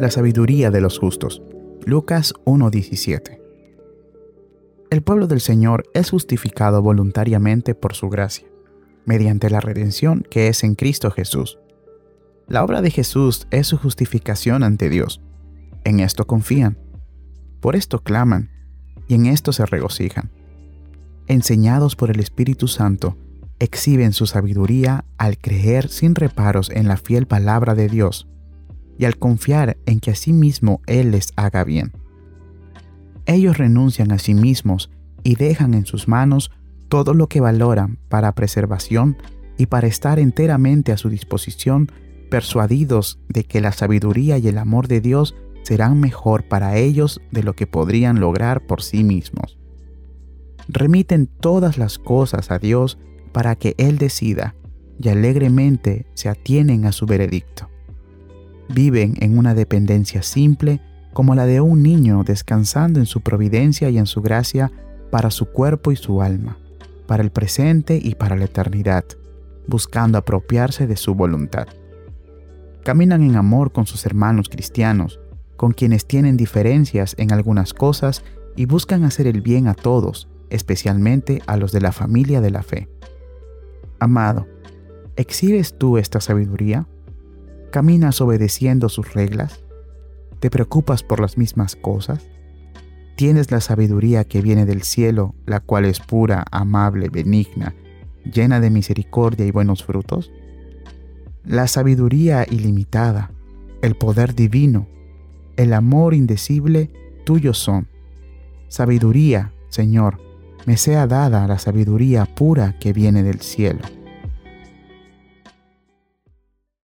La sabiduría de los justos. Lucas 1:17. El pueblo del Señor es justificado voluntariamente por su gracia, mediante la redención que es en Cristo Jesús. La obra de Jesús es su justificación ante Dios. En esto confían, por esto claman, y en esto se regocijan. Enseñados por el Espíritu Santo, exhiben su sabiduría al creer sin reparos en la fiel palabra de Dios y al confiar en que a sí mismo Él les haga bien. Ellos renuncian a sí mismos y dejan en sus manos todo lo que valoran para preservación y para estar enteramente a su disposición, persuadidos de que la sabiduría y el amor de Dios serán mejor para ellos de lo que podrían lograr por sí mismos. Remiten todas las cosas a Dios para que Él decida y alegremente se atienen a su veredicto. Viven en una dependencia simple como la de un niño descansando en su providencia y en su gracia para su cuerpo y su alma, para el presente y para la eternidad, buscando apropiarse de su voluntad. Caminan en amor con sus hermanos cristianos, con quienes tienen diferencias en algunas cosas y buscan hacer el bien a todos, especialmente a los de la familia de la fe. Amado, ¿exhibes tú esta sabiduría? ¿Caminas obedeciendo sus reglas? ¿Te preocupas por las mismas cosas? ¿Tienes la sabiduría que viene del cielo, la cual es pura, amable, benigna, llena de misericordia y buenos frutos? La sabiduría ilimitada, el poder divino, el amor indecible tuyos son. Sabiduría, Señor, me sea dada la sabiduría pura que viene del cielo